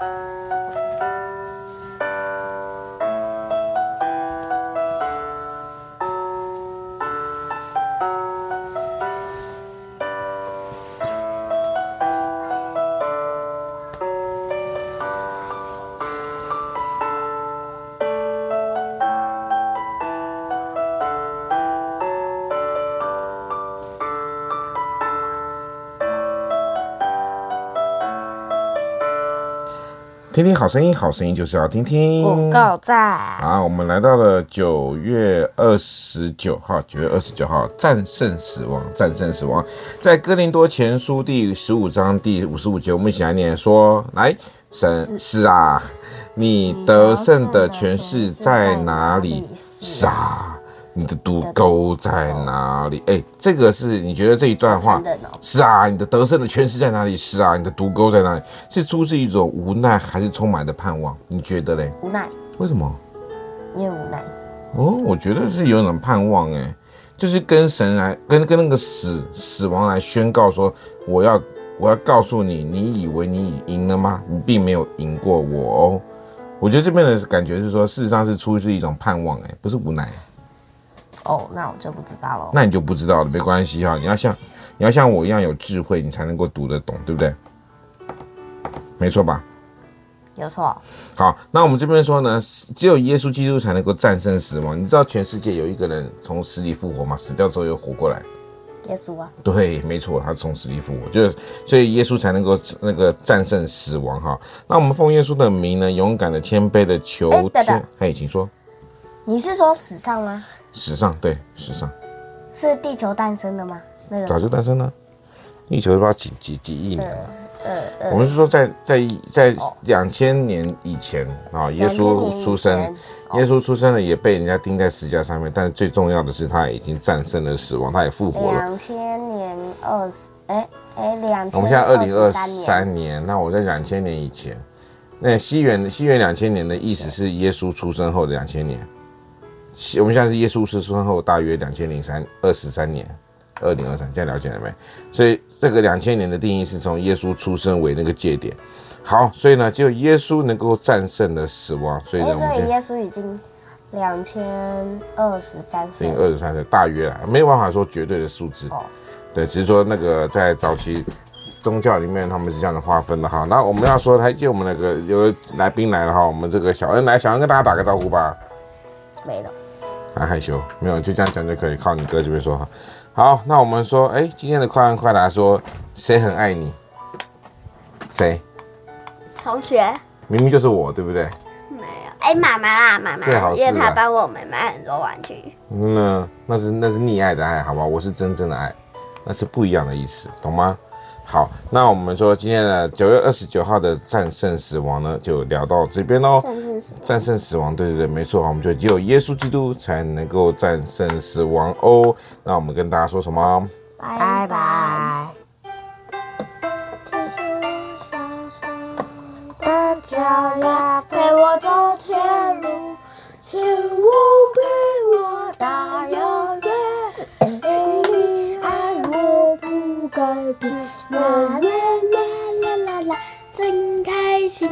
了。听听好声音，好声音就是要听听。不够赞。好，我们来到了九月二十九号，九月二十九号，战胜死亡，战胜死亡，在哥林多前书第十五章第五十五节，我们一起来念说：来，神是啊，你得胜的权势在哪里？是啊。你的毒钩在哪里？哎，这个是你觉得这一段话是啊？你的得胜的权势在哪里？是啊，你的毒钩在哪里？是出自一种无奈，还是充满的盼望？你觉得嘞？无奈。为什么？因为无奈。哦，我觉得是有种盼望，哎，就是跟神来，跟跟那个死死亡来宣告说，我要我要告诉你，你以为你赢了吗？你并没有赢过我哦。我觉得这边的感觉是说，事实上是出自一种盼望，哎，不是无奈。哦，那我就不知道了。那你就不知道了，没关系哈。你要像你要像我一样有智慧，你才能够读得懂，对不对？没错吧？有错。好，那我们这边说呢，只有耶稣基督才能够战胜死亡。你知道全世界有一个人从死里复活吗？死掉之后又活过来。耶稣啊。对，没错，他从死里复活，就是所以耶稣才能够那个战胜死亡哈。那我们奉耶稣的名呢，勇敢的、谦卑的求天。嘿、欸请说。你是说史上吗？史上对史上，是地球诞生的吗？那个早就诞生了，地球不知道几几几亿年了。呃呃，我们是说在在在两千年以前啊，耶稣出生，耶稣出生了也被人家钉在十字架上面，但是最重要的是他已经战胜了死亡，他也复活了。两千年二十，哎哎，两千。我们现在二零二三年，那我在两千年以前，那西元西元两千年的意思是耶稣出生后的两千年。我们现在是耶稣出生后大约两千零三二十三年，二零二三，这样了解了没？所以这个两千年的定义是从耶稣出生为那个界点。好，所以呢，只有耶稣能够战胜了死亡。所以呢，所以耶稣已经两千二十三岁，二十三岁，大约了，没有办法说绝对的数字。哦，对，只是说那个在早期宗教里面他们是这样的划分的哈。那我们要说，还记得我们那个有来宾来了哈，我们这个小恩来，小恩跟大家打个招呼吧。没了。还害羞，没有，就这样讲就可以。靠你哥这边说哈。好，那我们说，哎，今天的快问快答说，谁很爱你？谁？同学。明明就是我，对不对？没有，哎，妈妈啦，妈妈，因为她帮我们买很多玩具。嗯那是那是溺爱的爱，好吧？我是真正的爱，那是不一样的意思，懂吗？好，那我们说今天的九月二十九号的战胜死亡呢，就聊到这边喽。战胜死亡，战胜死亡，对对对，没错。我们就只有耶稣基督才能够战胜死亡哦。那我们跟大家说什么？拜拜。的脚丫陪我走铁路，牵我。真开心。